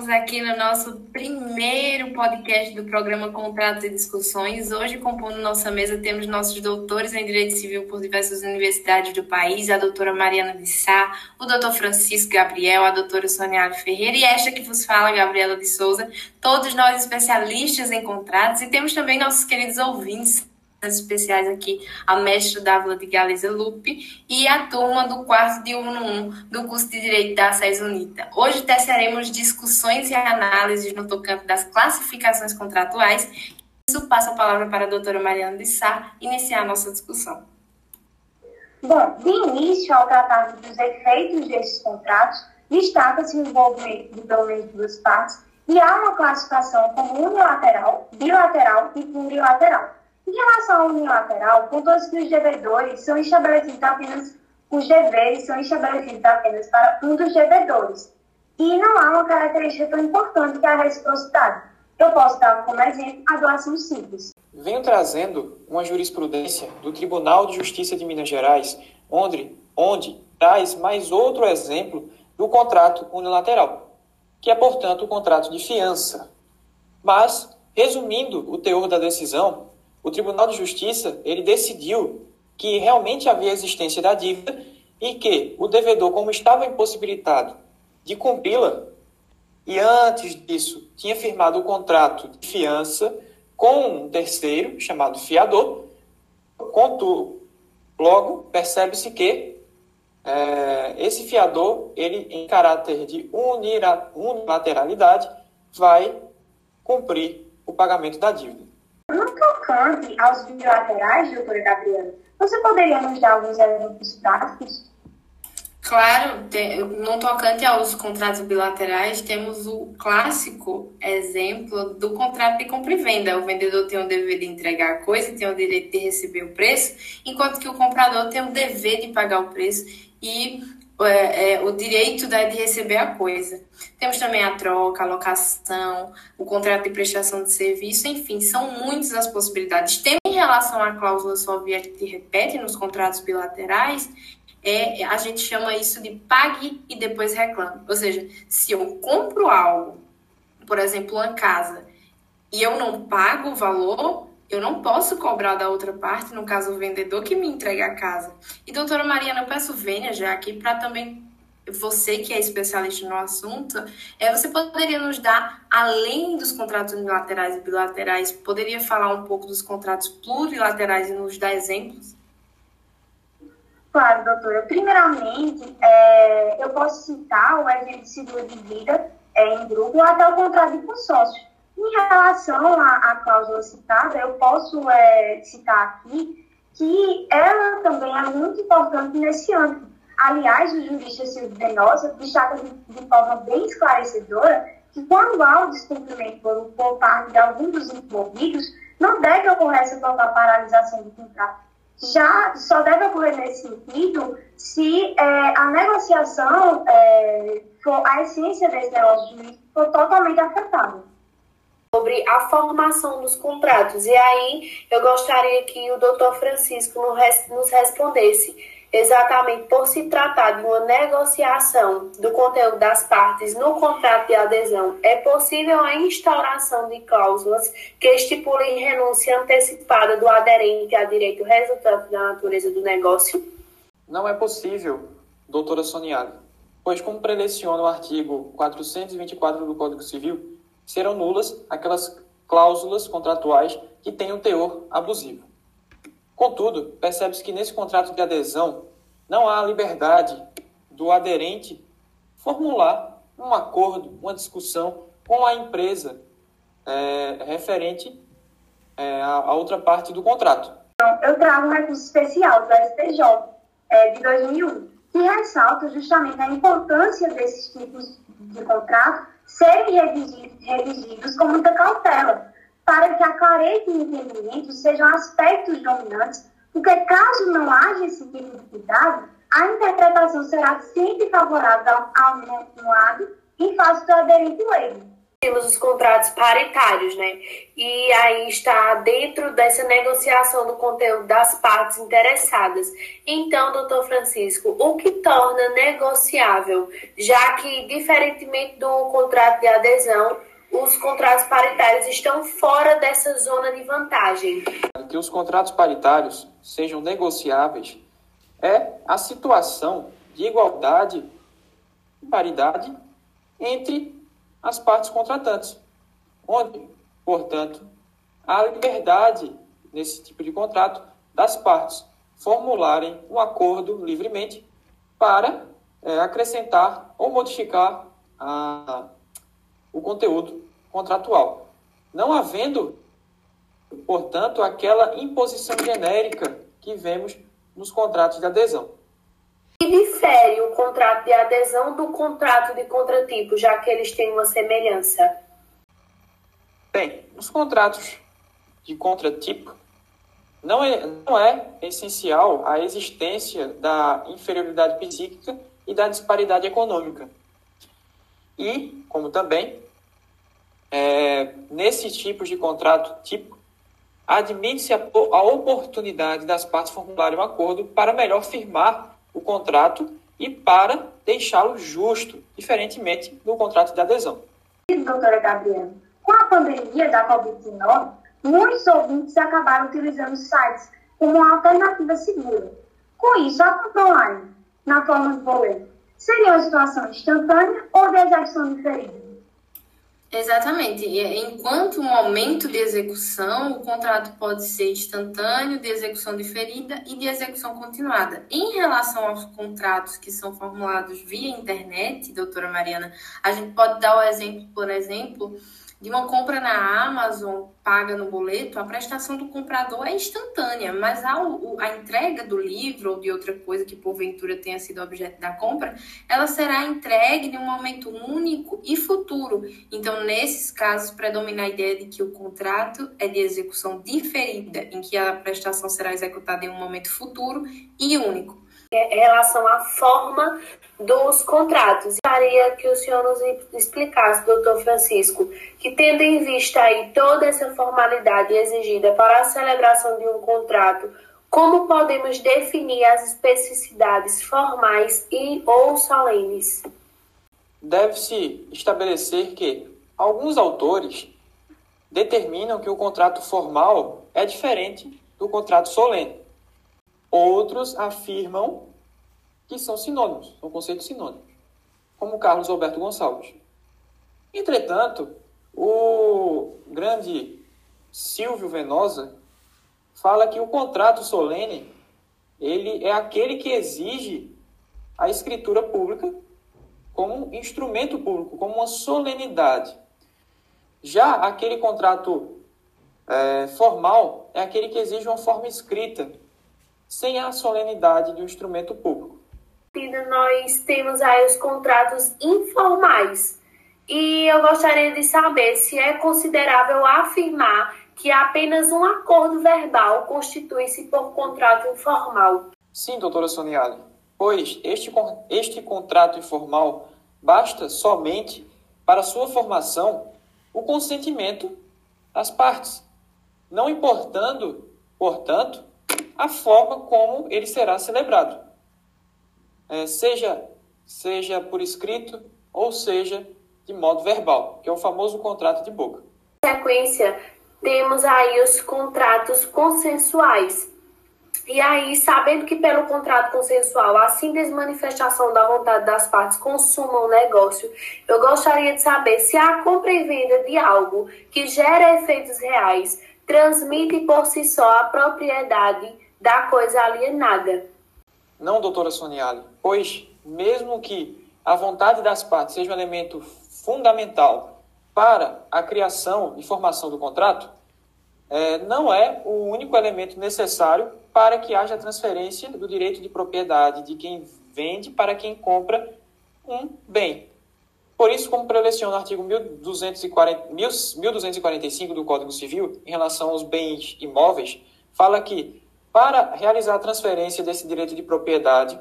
estamos aqui no nosso primeiro podcast do programa Contratos e Discussões. Hoje, compondo nossa mesa, temos nossos doutores em Direito Civil por diversas universidades do país, a doutora Mariana de Sá, o doutor Francisco Gabriel, a doutora Soniale Ferreira e esta que vos fala, Gabriela de Souza, todos nós especialistas em contratos e temos também nossos queridos ouvintes especiais aqui, a mestra Dávila de Galiza Lupe e a turma do quarto de 1 do curso de Direito da SES Unita. Hoje teceremos discussões e análises no tocante das classificações contratuais. Isso passa a palavra para a doutora Mariana de Sá iniciar a nossa discussão. Bom, de início, ao tratar dos efeitos desses contratos, destaca-se o envolvimento de pelo menos duas partes e há uma classificação como unilateral, bilateral e plurilateral. Em relação ao unilateral, contou-se que os devedores são estabelecidos apenas, os deveres são estabelecidos apenas para um dos devedores. E não há uma característica tão importante que a reciprocidade. Eu posso dar como exemplo a doação simples. Venho trazendo uma jurisprudência do Tribunal de Justiça de Minas Gerais, onde, onde traz mais outro exemplo do contrato unilateral, que é, portanto, o contrato de fiança. Mas, resumindo o teor da decisão, o Tribunal de Justiça ele decidiu que realmente havia existência da dívida e que o devedor, como estava impossibilitado de cumpri-la, e antes disso tinha firmado o contrato de fiança com um terceiro, chamado fiador, contudo, logo percebe-se que é, esse fiador, ele em caráter de unilateralidade, vai cumprir o pagamento da dívida. Tocante aos bilaterais, doutora Gabriela, você poderia nos dar alguns exemplos práticos? Claro, no tocante aos contratos bilaterais, temos o clássico exemplo do contrato de compra e venda. O vendedor tem o dever de entregar a coisa, tem o direito de receber o preço, enquanto que o comprador tem o dever de pagar o preço e é, é, o direito de receber a coisa. Temos também a troca, a locação, o contrato de prestação de serviço, enfim, são muitas as possibilidades. Tem em relação à cláusula solviente que repete nos contratos bilaterais, é, a gente chama isso de pague e depois reclame. Ou seja, se eu compro algo, por exemplo, uma casa, e eu não pago o valor, eu não posso cobrar da outra parte, no caso o vendedor que me entrega a casa. E doutora Mariana, eu peço venha já aqui para também você que é especialista no assunto, é, você poderia nos dar, além dos contratos unilaterais e bilaterais, poderia falar um pouco dos contratos plurilaterais e nos dar exemplos? Claro, doutora. Primeiramente, é, eu posso citar o exemplo de seguro de vida é, em grupo até o contrato de consórcio. Em relação à, à cláusula citada, eu posso é, citar aqui que ela também é muito importante nesse âmbito. Aliás, o jurista Silvio Venosa destaca de, de, forma bem esclarecedora que quando há o descumprimento por, por parte de algum dos envolvidos, não deve ocorrer essa total paralisação do contrato. Já só deve ocorrer nesse sentido se é, a negociação, é, for, a essência desse negócio jurídico for totalmente afetada sobre a formação dos contratos. E aí eu gostaria que o doutor Francisco nos respondesse exatamente por se tratar de uma negociação do conteúdo das partes no contrato de adesão, é possível a instauração de cláusulas que estipulem renúncia antecipada do aderente a direito resultante da natureza do negócio? Não é possível, doutora Soniada, pois como preleciona o artigo 424 do Código Civil, serão nulas aquelas cláusulas contratuais que tenham teor abusivo. Contudo, percebe-se que nesse contrato de adesão não há liberdade do aderente formular um acordo, uma discussão com a empresa é, referente é, à outra parte do contrato. Então, eu trago um recurso especial do STJ é, de 2001, que ressalta justamente a importância desses tipos de contrato serem redigidos com muita cautela, para que a clareza e entendimento sejam aspectos dominantes, porque caso não haja esse tipo de cuidado, a interpretação será sempre favorável a um lado em face do aderente leigo. Temos os contratos paritários, né? E aí está dentro dessa negociação do conteúdo das partes interessadas. Então, doutor Francisco, o que torna negociável, já que, diferentemente do contrato de adesão, os contratos paritários estão fora dessa zona de vantagem? Que os contratos paritários sejam negociáveis é a situação de igualdade e paridade entre as partes contratantes, onde, portanto, há liberdade nesse tipo de contrato das partes formularem um acordo livremente para é, acrescentar ou modificar a, o conteúdo contratual. Não havendo, portanto, aquela imposição genérica que vemos nos contratos de adesão difere o contrato de adesão do contrato de contratipo, já que eles têm uma semelhança? Bem, os contratos de contratipo não é, não é essencial a existência da inferioridade psíquica e da disparidade econômica. E, como também, é, nesses tipos de contrato tipo, admite-se a, a oportunidade das partes formularem um acordo para melhor firmar o contrato e para deixá-lo justo, diferentemente do contrato de adesão. Doutora Gabriela, com a pandemia da Covid-19, muitos ouvintes acabaram utilizando sites como uma alternativa segura. Com isso, a compra online, na forma de boleto, seria uma situação instantânea ou de execução diferida? Exatamente. Enquanto o momento de execução, o contrato pode ser instantâneo, de execução diferida e de execução continuada. Em relação aos contratos que são formulados via internet, doutora Mariana, a gente pode dar o exemplo, por exemplo, de uma compra na Amazon paga no boleto, a prestação do comprador é instantânea, mas a, a entrega do livro ou de outra coisa que porventura tenha sido objeto da compra, ela será entregue em um momento único e futuro. Então, nesses casos, predomina a ideia de que o contrato é de execução diferida, em que a prestação será executada em um momento futuro e único. Em relação à forma dos contratos. Gostaria que o senhor nos explicasse, doutor Francisco, que tendo em vista aí toda essa formalidade exigida para a celebração de um contrato, como podemos definir as especificidades formais e ou solenes? Deve-se estabelecer que alguns autores determinam que o contrato formal é diferente do contrato solene. Outros afirmam que são sinônimos, são conceitos sinônimos, como Carlos Alberto Gonçalves. Entretanto, o grande Silvio Venosa fala que o contrato solene ele é aquele que exige a escritura pública como um instrumento público, como uma solenidade. Já aquele contrato é, formal é aquele que exige uma forma escrita, sem a solenidade de um instrumento público. Nós temos aí os contratos informais. E eu gostaria de saber se é considerável afirmar que apenas um acordo verbal constitui-se por contrato informal. Sim, doutora Soniale, pois este, este contrato informal basta somente para sua formação o consentimento das partes, não importando, portanto, a forma como ele será celebrado, é, seja, seja por escrito ou seja de modo verbal, que é o famoso contrato de boca. Na sequência, temos aí os contratos consensuais. E aí, sabendo que pelo contrato consensual a simples manifestação da vontade das partes consuma o negócio, eu gostaria de saber se a compra e venda de algo que gera efeitos reais transmite por si só a propriedade da coisa alienada. Não, doutora Soniali, pois mesmo que a vontade das partes seja um elemento fundamental para a criação e formação do contrato, é, não é o único elemento necessário para que haja transferência do direito de propriedade de quem vende para quem compra um bem. Por isso, como preleciona o artigo 1240, 1245 do Código Civil, em relação aos bens imóveis, fala que para realizar a transferência desse direito de propriedade,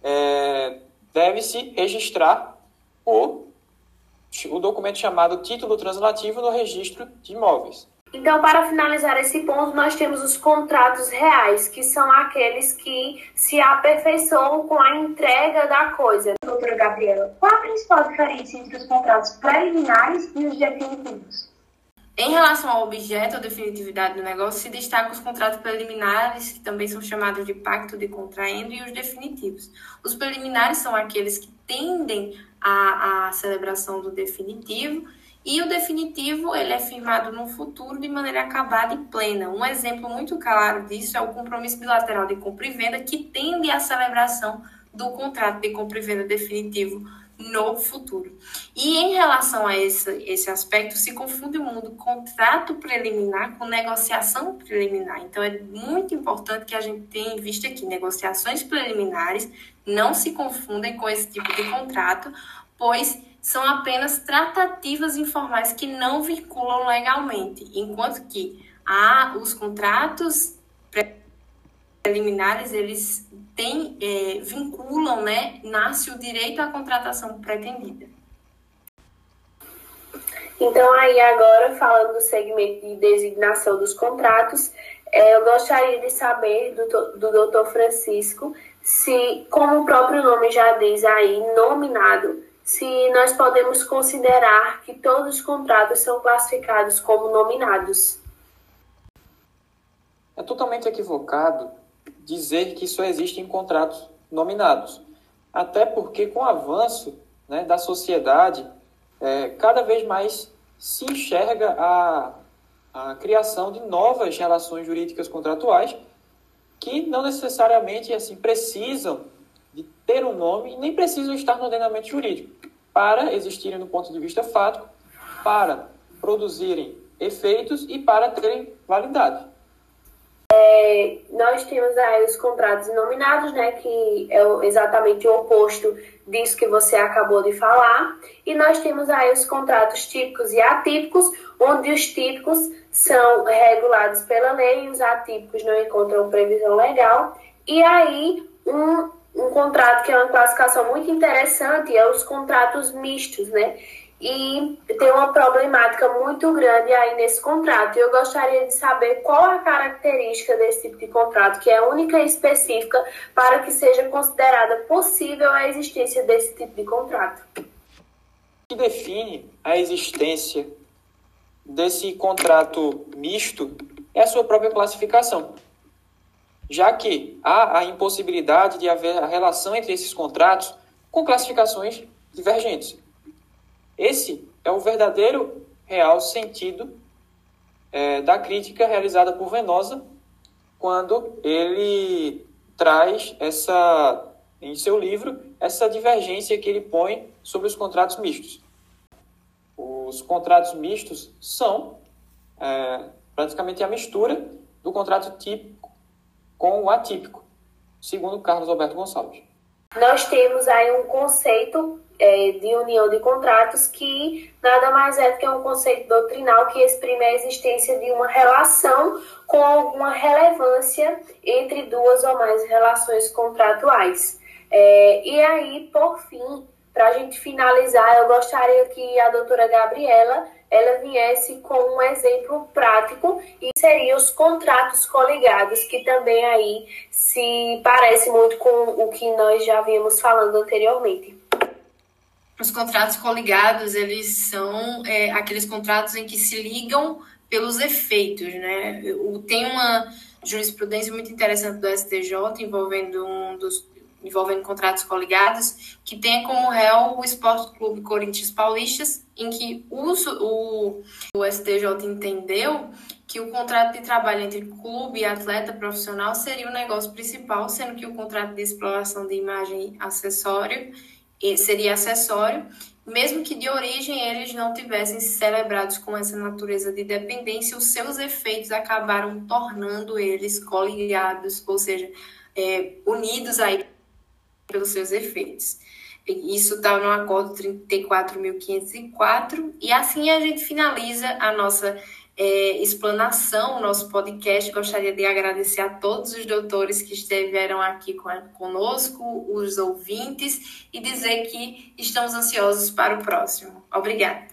é, deve-se registrar o o documento chamado título translativo no registro de imóveis. Então, para finalizar esse ponto, nós temos os contratos reais, que são aqueles que se aperfeiçoam com a entrega da coisa. Doutora Gabriela, qual a principal diferença entre os contratos preliminares e os definitivos? Em relação ao objeto ou definitividade do negócio, se destacam os contratos preliminares, que também são chamados de pacto de contraendo, e os definitivos. Os preliminares são aqueles que tendem à, à celebração do definitivo, e o definitivo ele é firmado no futuro de maneira acabada e plena. Um exemplo muito claro disso é o compromisso bilateral de compra e venda, que tende à celebração do contrato de compra e venda definitivo no futuro. E em relação a esse, esse aspecto, se confunde o mundo contrato preliminar com negociação preliminar. Então, é muito importante que a gente tenha em vista aqui negociações preliminares não se confundem com esse tipo de contrato, pois são apenas tratativas informais que não vinculam legalmente, enquanto que há os contratos preliminares, eles têm, é, vinculam, né, nasce o direito à contratação pretendida. Então, aí agora, falando do segmento de designação dos contratos, é, eu gostaria de saber do, do doutor Francisco se, como o próprio nome já diz aí, nominado, se nós podemos considerar que todos os contratos são classificados como nominados. É totalmente equivocado dizer que só existem contratos nominados. Até porque, com o avanço né, da sociedade, é, cada vez mais se enxerga a, a criação de novas relações jurídicas contratuais que não necessariamente assim precisam ter um nome nem precisam estar no ordenamento jurídico. Para existirem do ponto de vista fático, para produzirem efeitos e para terem validade. É, nós temos aí os contratos nominados, né, que é exatamente o oposto disso que você acabou de falar, e nós temos aí os contratos típicos e atípicos, onde os típicos são regulados pela lei e os atípicos não encontram previsão legal, e aí um, um contrato que é uma classificação muito interessante é os contratos mistos, né, e tem uma problemática muito grande aí nesse contrato. Eu gostaria de saber qual a característica desse tipo de contrato, que é única e específica, para que seja considerada possível a existência desse tipo de contrato. O que define a existência desse contrato misto é a sua própria classificação, já que há a impossibilidade de haver a relação entre esses contratos com classificações divergentes. Esse é o verdadeiro, real sentido é, da crítica realizada por Venosa quando ele traz essa, em seu livro, essa divergência que ele põe sobre os contratos mistos. Os contratos mistos são é, praticamente a mistura do contrato típico com o atípico, segundo Carlos Alberto Gonçalves. Nós temos aí um conceito é, de união de contratos, que nada mais é do que um conceito doutrinal que exprime a existência de uma relação com alguma relevância entre duas ou mais relações contratuais. É, e aí, por fim, para a gente finalizar, eu gostaria que a doutora Gabriela ela viesse com um exemplo prático e seria os contratos coligados, que também aí se parece muito com o que nós já vimos falando anteriormente. Os contratos coligados, eles são é, aqueles contratos em que se ligam pelos efeitos, né? Tem uma jurisprudência muito interessante do STJ envolvendo um dos envolvendo contratos coligados, que tem como réu o Esporte Clube Corinthians Paulistas, em que o, o, o STJ entendeu que o contrato de trabalho entre clube e atleta profissional seria o negócio principal, sendo que o contrato de exploração de imagem acessório seria acessório, mesmo que de origem eles não tivessem celebrados com essa natureza de dependência, os seus efeitos acabaram tornando eles coligados, ou seja, é, unidos aí pelos seus efeitos. Isso está no acordo 34.504 e assim a gente finaliza a nossa é, explanação o nosso podcast. Gostaria de agradecer a todos os doutores que estiveram aqui conosco, os ouvintes, e dizer que estamos ansiosos para o próximo. Obrigada.